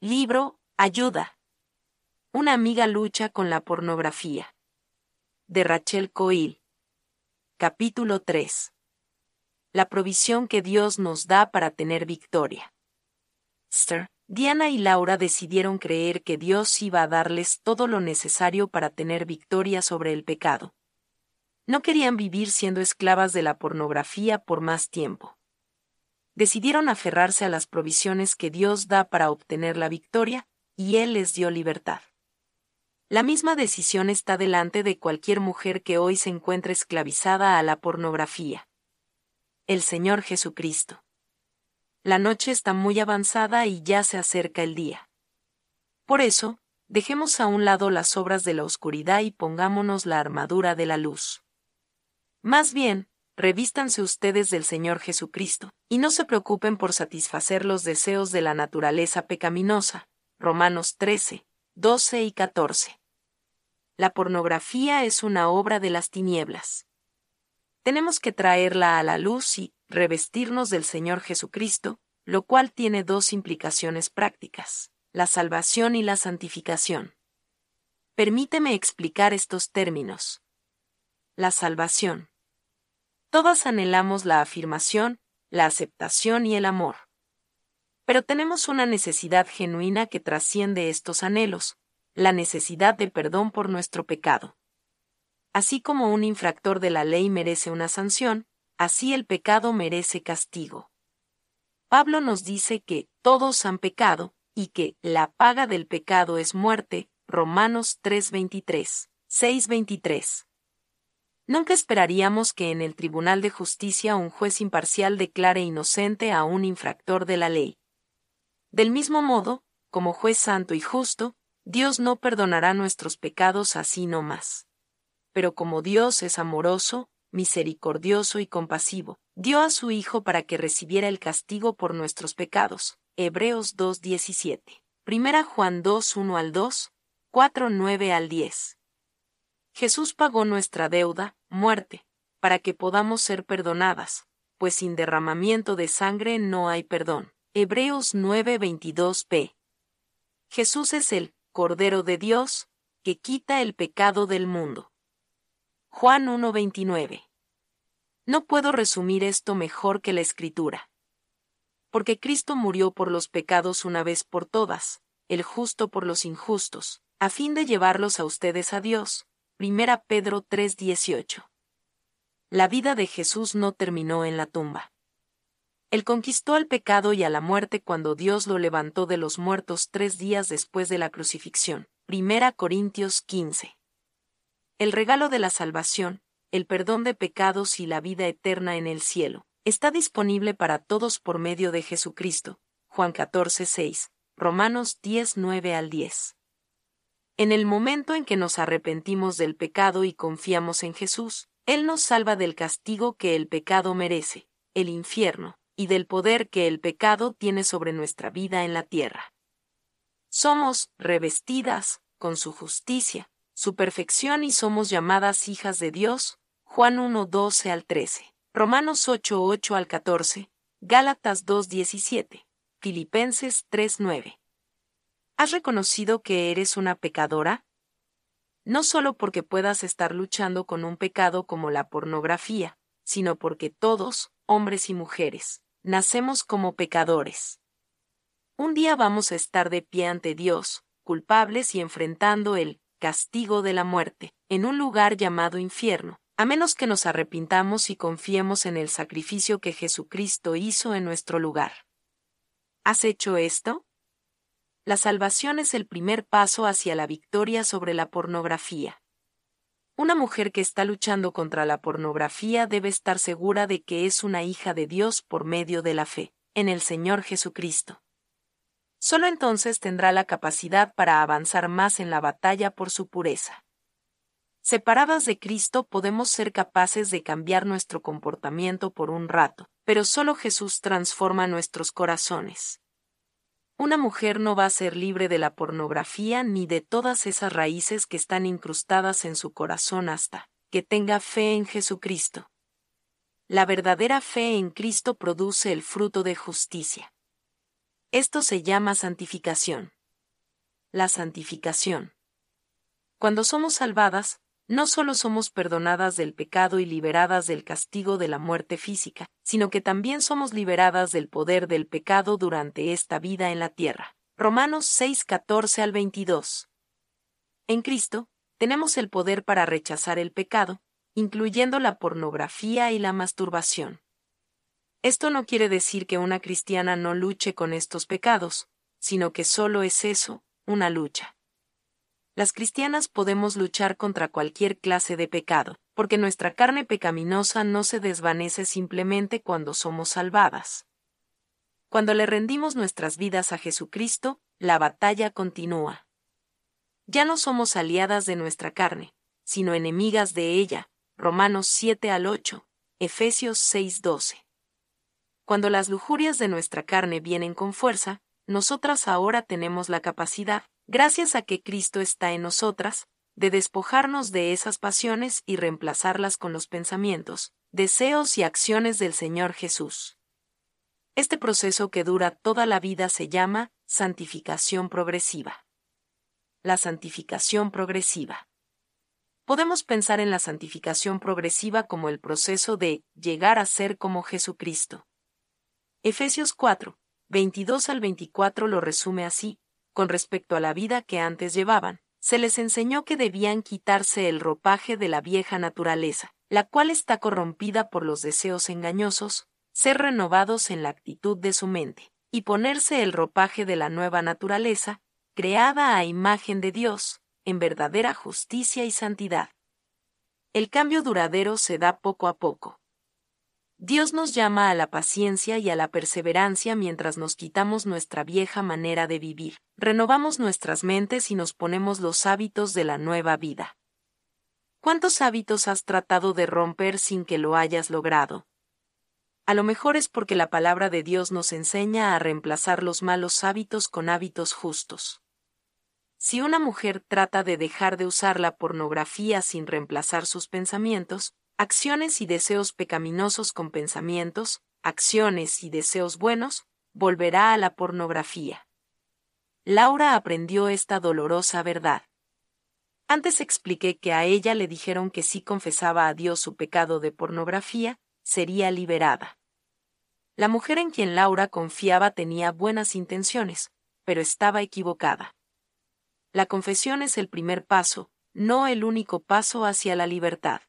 Libro, Ayuda. Una amiga lucha con la pornografía. De Rachel Coil. Capítulo 3. La provisión que Dios nos da para tener victoria. Sir, Diana y Laura decidieron creer que Dios iba a darles todo lo necesario para tener victoria sobre el pecado. No querían vivir siendo esclavas de la pornografía por más tiempo decidieron aferrarse a las provisiones que Dios da para obtener la victoria, y Él les dio libertad. La misma decisión está delante de cualquier mujer que hoy se encuentre esclavizada a la pornografía. El Señor Jesucristo. La noche está muy avanzada y ya se acerca el día. Por eso, dejemos a un lado las obras de la oscuridad y pongámonos la armadura de la luz. Más bien, revístanse ustedes del Señor Jesucristo, y no se preocupen por satisfacer los deseos de la naturaleza pecaminosa. Romanos 13, 12 y 14. La pornografía es una obra de las tinieblas. Tenemos que traerla a la luz y revestirnos del Señor Jesucristo, lo cual tiene dos implicaciones prácticas, la salvación y la santificación. Permíteme explicar estos términos. La salvación Todas anhelamos la afirmación, la aceptación y el amor. Pero tenemos una necesidad genuina que trasciende estos anhelos, la necesidad de perdón por nuestro pecado. Así como un infractor de la ley merece una sanción, así el pecado merece castigo. Pablo nos dice que todos han pecado, y que la paga del pecado es muerte, Romanos 3:23, 6:23. Nunca esperaríamos que en el Tribunal de Justicia un juez imparcial declare inocente a un infractor de la ley. Del mismo modo, como juez santo y justo, Dios no perdonará nuestros pecados así no más. Pero como Dios es amoroso, misericordioso y compasivo, dio a su Hijo para que recibiera el castigo por nuestros pecados. Hebreos 2.17. Primera Juan 2.1 al 2, 4.9 al 10. Jesús pagó nuestra deuda, muerte, para que podamos ser perdonadas, pues sin derramamiento de sangre no hay perdón. Hebreos 9:22p. Jesús es el Cordero de Dios, que quita el pecado del mundo. Juan 1:29. No puedo resumir esto mejor que la Escritura. Porque Cristo murió por los pecados una vez por todas, el justo por los injustos, a fin de llevarlos a ustedes a Dios, Primera Pedro 3:18. La vida de Jesús no terminó en la tumba. Él conquistó al pecado y a la muerte cuando Dios lo levantó de los muertos tres días después de la crucifixión. Primera Corintios 15. El regalo de la salvación, el perdón de pecados y la vida eterna en el cielo, está disponible para todos por medio de Jesucristo. Juan 14:6, Romanos 10:9 al 10. En el momento en que nos arrepentimos del pecado y confiamos en Jesús, Él nos salva del castigo que el pecado merece, el infierno, y del poder que el pecado tiene sobre nuestra vida en la tierra. Somos revestidas con su justicia, su perfección y somos llamadas hijas de Dios. Juan 1, 12 al 13, Romanos 8, 8 al 14, Gálatas 2, 17, Filipenses 3, 9. ¿Has reconocido que eres una pecadora? No solo porque puedas estar luchando con un pecado como la pornografía, sino porque todos, hombres y mujeres, nacemos como pecadores. Un día vamos a estar de pie ante Dios, culpables y enfrentando el castigo de la muerte, en un lugar llamado infierno, a menos que nos arrepintamos y confiemos en el sacrificio que Jesucristo hizo en nuestro lugar. ¿Has hecho esto? La salvación es el primer paso hacia la victoria sobre la pornografía. Una mujer que está luchando contra la pornografía debe estar segura de que es una hija de Dios por medio de la fe, en el Señor Jesucristo. Solo entonces tendrá la capacidad para avanzar más en la batalla por su pureza. Separadas de Cristo podemos ser capaces de cambiar nuestro comportamiento por un rato, pero solo Jesús transforma nuestros corazones. Una mujer no va a ser libre de la pornografía ni de todas esas raíces que están incrustadas en su corazón hasta que tenga fe en Jesucristo. La verdadera fe en Cristo produce el fruto de justicia. Esto se llama santificación. La santificación. Cuando somos salvadas, no solo somos perdonadas del pecado y liberadas del castigo de la muerte física, sino que también somos liberadas del poder del pecado durante esta vida en la tierra. Romanos 6, 14 al 22. En Cristo, tenemos el poder para rechazar el pecado, incluyendo la pornografía y la masturbación. Esto no quiere decir que una cristiana no luche con estos pecados, sino que solo es eso, una lucha. Las cristianas podemos luchar contra cualquier clase de pecado, porque nuestra carne pecaminosa no se desvanece simplemente cuando somos salvadas. Cuando le rendimos nuestras vidas a Jesucristo, la batalla continúa. Ya no somos aliadas de nuestra carne, sino enemigas de ella. Romanos 7 al 8, Efesios 6 12. Cuando las lujurias de nuestra carne vienen con fuerza, nosotras ahora tenemos la capacidad, gracias a que Cristo está en nosotras, de despojarnos de esas pasiones y reemplazarlas con los pensamientos, deseos y acciones del Señor Jesús. Este proceso que dura toda la vida se llama santificación progresiva. La santificación progresiva. Podemos pensar en la santificación progresiva como el proceso de llegar a ser como Jesucristo. Efesios 4, 22 al 24 lo resume así, con respecto a la vida que antes llevaban, se les enseñó que debían quitarse el ropaje de la vieja naturaleza, la cual está corrompida por los deseos engañosos, ser renovados en la actitud de su mente, y ponerse el ropaje de la nueva naturaleza, creada a imagen de Dios, en verdadera justicia y santidad. El cambio duradero se da poco a poco. Dios nos llama a la paciencia y a la perseverancia mientras nos quitamos nuestra vieja manera de vivir, renovamos nuestras mentes y nos ponemos los hábitos de la nueva vida. ¿Cuántos hábitos has tratado de romper sin que lo hayas logrado? A lo mejor es porque la palabra de Dios nos enseña a reemplazar los malos hábitos con hábitos justos. Si una mujer trata de dejar de usar la pornografía sin reemplazar sus pensamientos, acciones y deseos pecaminosos con pensamientos, acciones y deseos buenos, volverá a la pornografía. Laura aprendió esta dolorosa verdad. Antes expliqué que a ella le dijeron que si confesaba a Dios su pecado de pornografía, sería liberada. La mujer en quien Laura confiaba tenía buenas intenciones, pero estaba equivocada. La confesión es el primer paso, no el único paso hacia la libertad.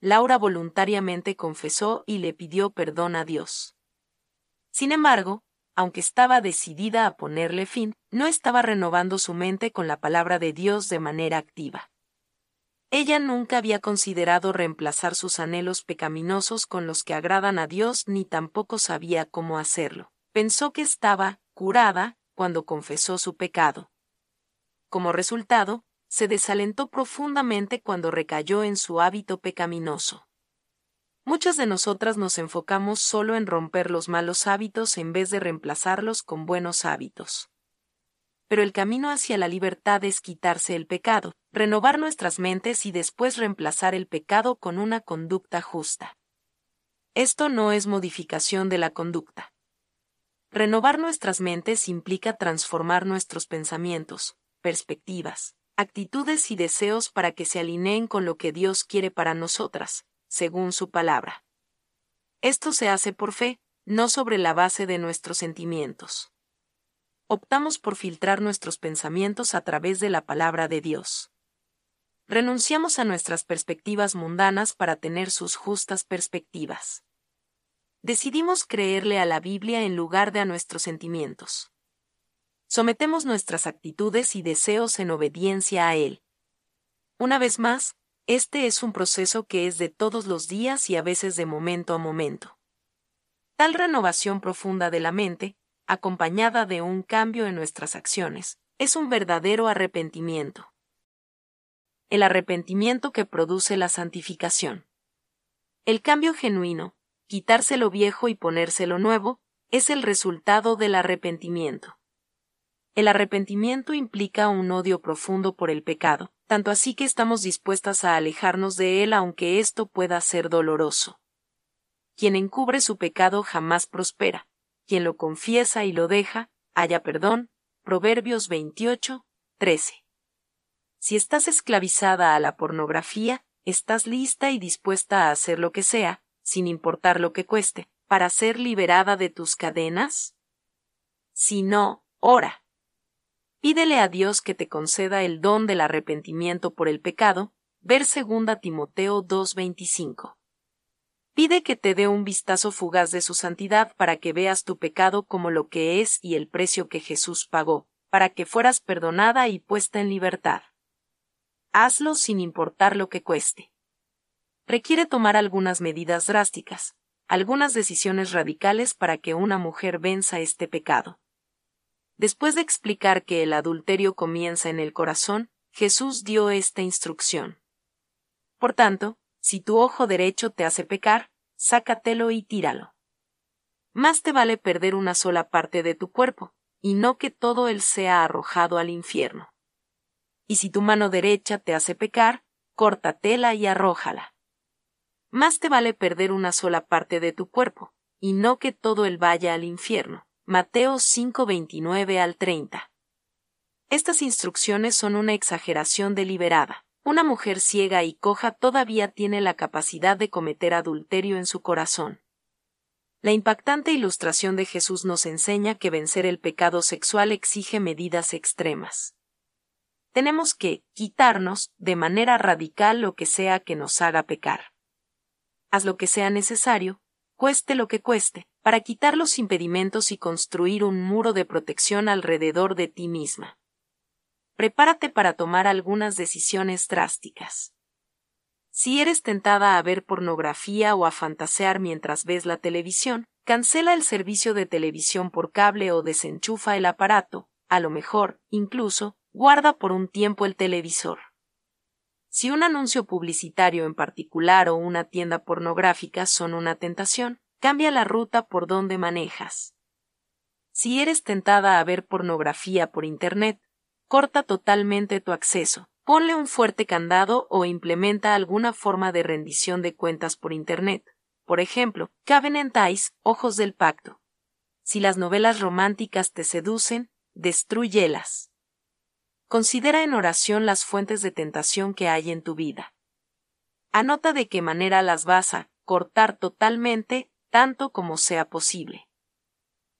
Laura voluntariamente confesó y le pidió perdón a Dios. Sin embargo, aunque estaba decidida a ponerle fin, no estaba renovando su mente con la palabra de Dios de manera activa. Ella nunca había considerado reemplazar sus anhelos pecaminosos con los que agradan a Dios ni tampoco sabía cómo hacerlo. Pensó que estaba curada cuando confesó su pecado. Como resultado, se desalentó profundamente cuando recayó en su hábito pecaminoso. Muchas de nosotras nos enfocamos solo en romper los malos hábitos en vez de reemplazarlos con buenos hábitos. Pero el camino hacia la libertad es quitarse el pecado, renovar nuestras mentes y después reemplazar el pecado con una conducta justa. Esto no es modificación de la conducta. Renovar nuestras mentes implica transformar nuestros pensamientos, perspectivas, actitudes y deseos para que se alineen con lo que Dios quiere para nosotras, según su palabra. Esto se hace por fe, no sobre la base de nuestros sentimientos. Optamos por filtrar nuestros pensamientos a través de la palabra de Dios. Renunciamos a nuestras perspectivas mundanas para tener sus justas perspectivas. Decidimos creerle a la Biblia en lugar de a nuestros sentimientos sometemos nuestras actitudes y deseos en obediencia a Él. Una vez más, este es un proceso que es de todos los días y a veces de momento a momento. Tal renovación profunda de la mente, acompañada de un cambio en nuestras acciones, es un verdadero arrepentimiento. El arrepentimiento que produce la santificación. El cambio genuino, quitarse lo viejo y ponerse lo nuevo, es el resultado del arrepentimiento. El arrepentimiento implica un odio profundo por el pecado, tanto así que estamos dispuestas a alejarnos de él aunque esto pueda ser doloroso. Quien encubre su pecado jamás prospera. quien lo confiesa y lo deja, haya perdón. Proverbios 28, 13. Si estás esclavizada a la pornografía, estás lista y dispuesta a hacer lo que sea, sin importar lo que cueste, para ser liberada de tus cadenas? Si no, ora. Pídele a Dios que te conceda el don del arrepentimiento por el pecado, ver 2 Timoteo 2.25. Pide que te dé un vistazo fugaz de su santidad para que veas tu pecado como lo que es y el precio que Jesús pagó, para que fueras perdonada y puesta en libertad. Hazlo sin importar lo que cueste. Requiere tomar algunas medidas drásticas, algunas decisiones radicales para que una mujer venza este pecado. Después de explicar que el adulterio comienza en el corazón, Jesús dio esta instrucción. Por tanto, si tu ojo derecho te hace pecar, sácatelo y tíralo. Más te vale perder una sola parte de tu cuerpo, y no que todo él sea arrojado al infierno. Y si tu mano derecha te hace pecar, córtatela y arrójala. Más te vale perder una sola parte de tu cuerpo, y no que todo él vaya al infierno. Mateo 5:29 al 30. Estas instrucciones son una exageración deliberada. Una mujer ciega y coja todavía tiene la capacidad de cometer adulterio en su corazón. La impactante ilustración de Jesús nos enseña que vencer el pecado sexual exige medidas extremas. Tenemos que quitarnos de manera radical lo que sea que nos haga pecar. Haz lo que sea necesario, cueste lo que cueste, para quitar los impedimentos y construir un muro de protección alrededor de ti misma prepárate para tomar algunas decisiones drásticas. Si eres tentada a ver pornografía o a fantasear mientras ves la televisión, cancela el servicio de televisión por cable o desenchufa el aparato, a lo mejor, incluso, guarda por un tiempo el televisor. Si un anuncio publicitario en particular o una tienda pornográfica son una tentación, cambia la ruta por donde manejas. Si eres tentada a ver pornografía por Internet, corta totalmente tu acceso, ponle un fuerte candado o implementa alguna forma de rendición de cuentas por Internet. Por ejemplo, Eyes, Ojos del Pacto. Si las novelas románticas te seducen, destruyelas. Considera en oración las fuentes de tentación que hay en tu vida. Anota de qué manera las vas a cortar totalmente, tanto como sea posible.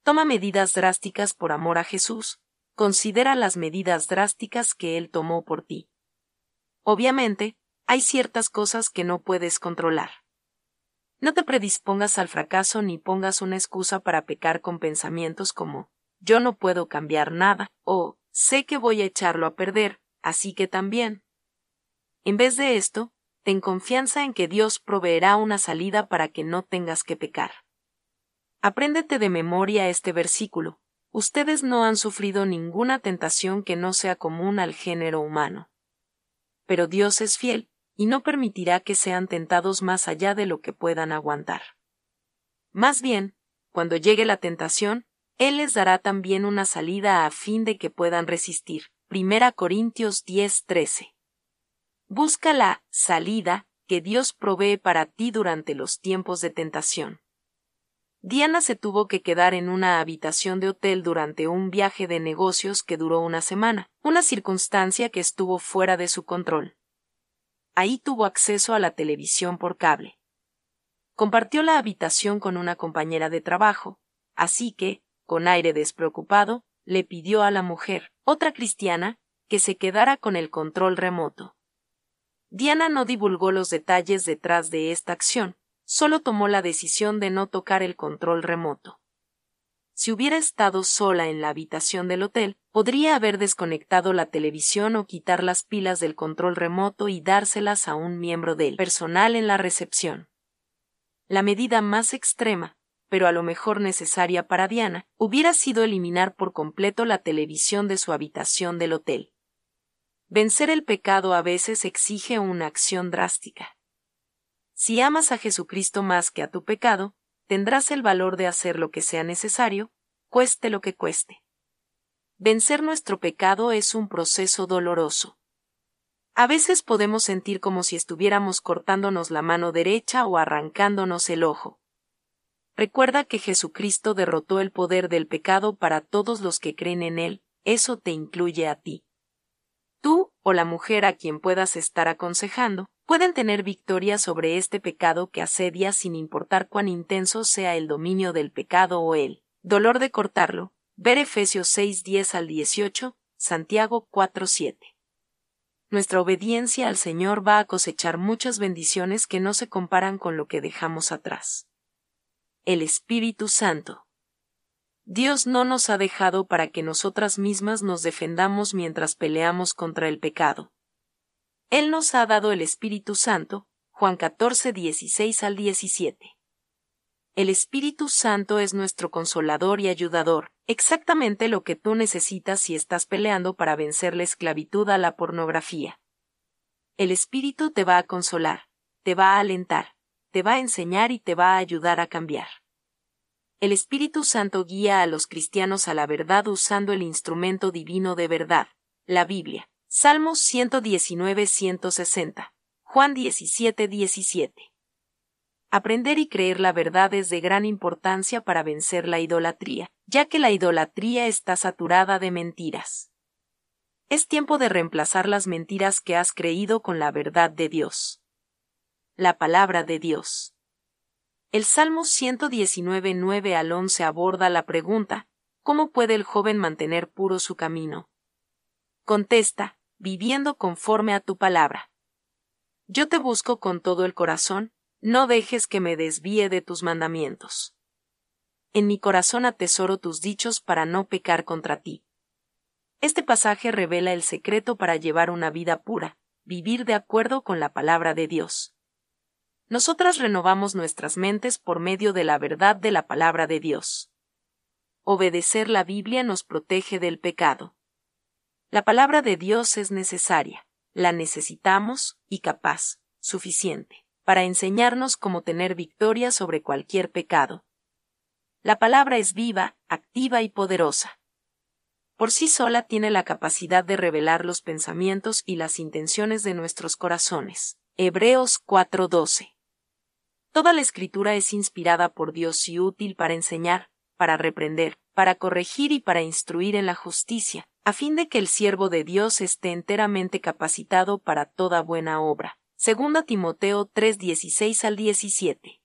Toma medidas drásticas por amor a Jesús, considera las medidas drásticas que él tomó por ti. Obviamente, hay ciertas cosas que no puedes controlar. No te predispongas al fracaso ni pongas una excusa para pecar con pensamientos como yo no puedo cambiar nada o sé que voy a echarlo a perder, así que también. En vez de esto, ten confianza en que Dios proveerá una salida para que no tengas que pecar. Apréndete de memoria este versículo, ustedes no han sufrido ninguna tentación que no sea común al género humano. Pero Dios es fiel, y no permitirá que sean tentados más allá de lo que puedan aguantar. Más bien, cuando llegue la tentación, Él les dará también una salida a fin de que puedan resistir. Primera Corintios 10:13. Busca la salida que Dios provee para ti durante los tiempos de tentación. Diana se tuvo que quedar en una habitación de hotel durante un viaje de negocios que duró una semana, una circunstancia que estuvo fuera de su control. Ahí tuvo acceso a la televisión por cable. Compartió la habitación con una compañera de trabajo, así que, con aire despreocupado, le pidió a la mujer, otra cristiana, que se quedara con el control remoto. Diana no divulgó los detalles detrás de esta acción, solo tomó la decisión de no tocar el control remoto. Si hubiera estado sola en la habitación del hotel, podría haber desconectado la televisión o quitar las pilas del control remoto y dárselas a un miembro del personal en la recepción. La medida más extrema, pero a lo mejor necesaria para Diana, hubiera sido eliminar por completo la televisión de su habitación del hotel. Vencer el pecado a veces exige una acción drástica. Si amas a Jesucristo más que a tu pecado, tendrás el valor de hacer lo que sea necesario, cueste lo que cueste. Vencer nuestro pecado es un proceso doloroso. A veces podemos sentir como si estuviéramos cortándonos la mano derecha o arrancándonos el ojo. Recuerda que Jesucristo derrotó el poder del pecado para todos los que creen en Él, eso te incluye a ti. Tú, o la mujer a quien puedas estar aconsejando, pueden tener victoria sobre este pecado que asedia sin importar cuán intenso sea el dominio del pecado o el dolor de cortarlo. Ver Efesios 6, 10 al 18, Santiago 4, 7. Nuestra obediencia al Señor va a cosechar muchas bendiciones que no se comparan con lo que dejamos atrás. El Espíritu Santo. Dios no nos ha dejado para que nosotras mismas nos defendamos mientras peleamos contra el pecado. Él nos ha dado el Espíritu Santo, Juan 14, 16 al 17. El Espíritu Santo es nuestro consolador y ayudador, exactamente lo que tú necesitas si estás peleando para vencer la esclavitud a la pornografía. El Espíritu te va a consolar, te va a alentar, te va a enseñar y te va a ayudar a cambiar. El Espíritu Santo guía a los cristianos a la verdad usando el instrumento divino de verdad, la Biblia. Salmos 119-160. Juan 17-17. Aprender y creer la verdad es de gran importancia para vencer la idolatría, ya que la idolatría está saturada de mentiras. Es tiempo de reemplazar las mentiras que has creído con la verdad de Dios. La palabra de Dios. El Salmo 119, 9 al 11 aborda la pregunta, ¿cómo puede el joven mantener puro su camino? Contesta, viviendo conforme a tu palabra. Yo te busco con todo el corazón, no dejes que me desvíe de tus mandamientos. En mi corazón atesoro tus dichos para no pecar contra ti. Este pasaje revela el secreto para llevar una vida pura, vivir de acuerdo con la palabra de Dios. Nosotras renovamos nuestras mentes por medio de la verdad de la palabra de Dios. Obedecer la Biblia nos protege del pecado. La palabra de Dios es necesaria, la necesitamos y capaz, suficiente, para enseñarnos cómo tener victoria sobre cualquier pecado. La palabra es viva, activa y poderosa. Por sí sola tiene la capacidad de revelar los pensamientos y las intenciones de nuestros corazones. Hebreos 4:12 Toda la escritura es inspirada por Dios y útil para enseñar, para reprender, para corregir y para instruir en la justicia, a fin de que el siervo de Dios esté enteramente capacitado para toda buena obra. Segunda Timoteo 3:16 al 17.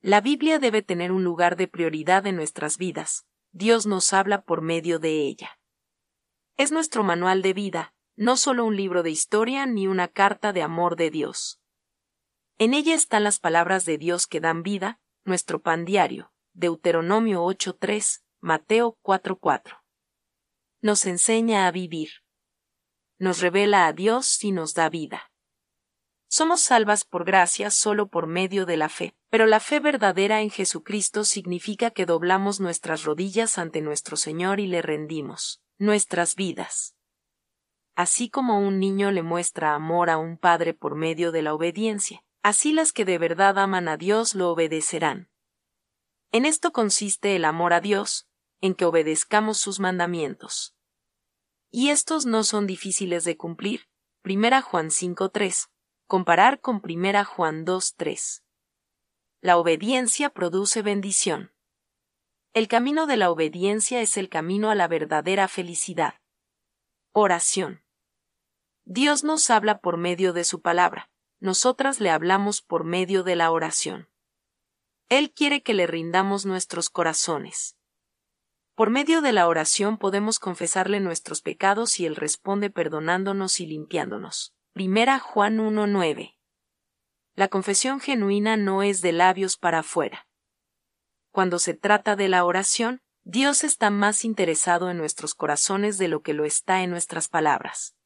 La Biblia debe tener un lugar de prioridad en nuestras vidas. Dios nos habla por medio de ella. Es nuestro manual de vida, no solo un libro de historia ni una carta de amor de Dios. En ella están las palabras de Dios que dan vida, nuestro pan diario, Deuteronomio 8.3, Mateo 4.4. Nos enseña a vivir. Nos revela a Dios y nos da vida. Somos salvas por gracia solo por medio de la fe, pero la fe verdadera en Jesucristo significa que doblamos nuestras rodillas ante nuestro Señor y le rendimos nuestras vidas. Así como un niño le muestra amor a un padre por medio de la obediencia, Así las que de verdad aman a Dios lo obedecerán. En esto consiste el amor a Dios, en que obedezcamos sus mandamientos. Y estos no son difíciles de cumplir. Primera Juan 5.3. Comparar con Primera Juan 2.3. La obediencia produce bendición. El camino de la obediencia es el camino a la verdadera felicidad. Oración. Dios nos habla por medio de su palabra nosotras le hablamos por medio de la oración. Él quiere que le rindamos nuestros corazones. Por medio de la oración podemos confesarle nuestros pecados y Él responde perdonándonos y limpiándonos. Primera Juan 1.9. La confesión genuina no es de labios para afuera. Cuando se trata de la oración, Dios está más interesado en nuestros corazones de lo que lo está en nuestras palabras.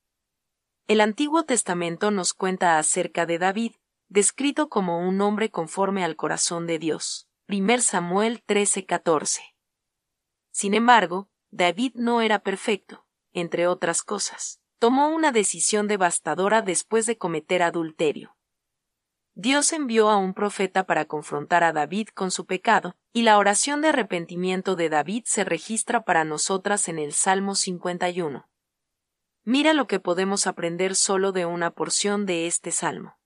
El Antiguo Testamento nos cuenta acerca de David, descrito como un hombre conforme al corazón de Dios. 1 Samuel 13:14. Sin embargo, David no era perfecto, entre otras cosas. Tomó una decisión devastadora después de cometer adulterio. Dios envió a un profeta para confrontar a David con su pecado, y la oración de arrepentimiento de David se registra para nosotras en el Salmo 51. Mira lo que podemos aprender solo de una porción de este salmo.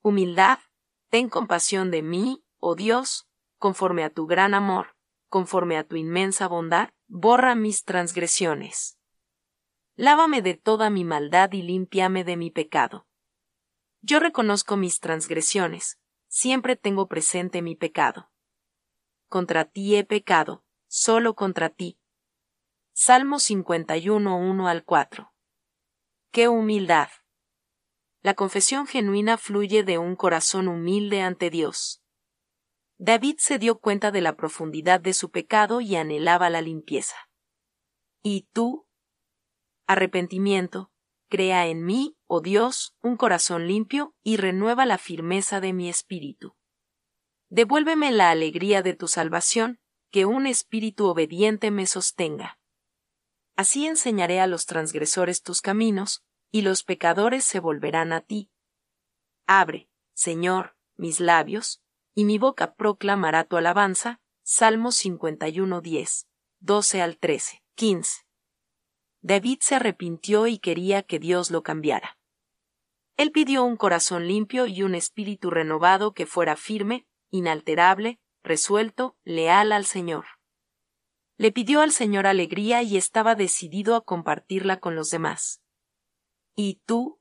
Humildad, ten compasión de mí, oh Dios, conforme a tu gran amor, conforme a tu inmensa bondad, borra mis transgresiones. Lávame de toda mi maldad y límpiame de mi pecado. Yo reconozco mis transgresiones, siempre tengo presente mi pecado. Contra ti he pecado, solo contra ti. Salmo 51, 1 al 4. ¡Qué humildad! La confesión genuina fluye de un corazón humilde ante Dios. David se dio cuenta de la profundidad de su pecado y anhelaba la limpieza. ¿Y tú? Arrepentimiento, crea en mí, oh Dios, un corazón limpio y renueva la firmeza de mi espíritu. Devuélveme la alegría de tu salvación, que un espíritu obediente me sostenga. Así enseñaré a los transgresores tus caminos, y los pecadores se volverán a ti. Abre, Señor, mis labios, y mi boca proclamará tu alabanza. Salmo 51, 10, 12 al 13, 15. David se arrepintió y quería que Dios lo cambiara. Él pidió un corazón limpio y un espíritu renovado que fuera firme, inalterable, resuelto, leal al Señor. Le pidió al Señor alegría y estaba decidido a compartirla con los demás. ¿Y tú?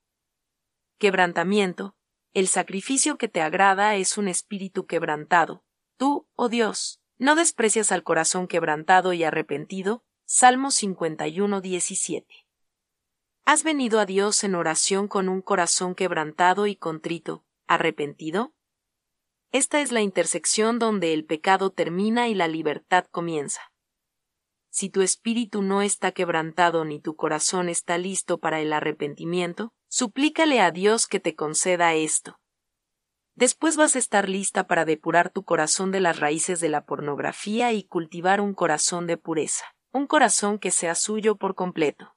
Quebrantamiento, el sacrificio que te agrada es un espíritu quebrantado. Tú, oh Dios, no desprecias al corazón quebrantado y arrepentido. Salmo 51, 17. ¿Has venido a Dios en oración con un corazón quebrantado y contrito, arrepentido? Esta es la intersección donde el pecado termina y la libertad comienza. Si tu espíritu no está quebrantado ni tu corazón está listo para el arrepentimiento, suplícale a Dios que te conceda esto. Después vas a estar lista para depurar tu corazón de las raíces de la pornografía y cultivar un corazón de pureza, un corazón que sea suyo por completo.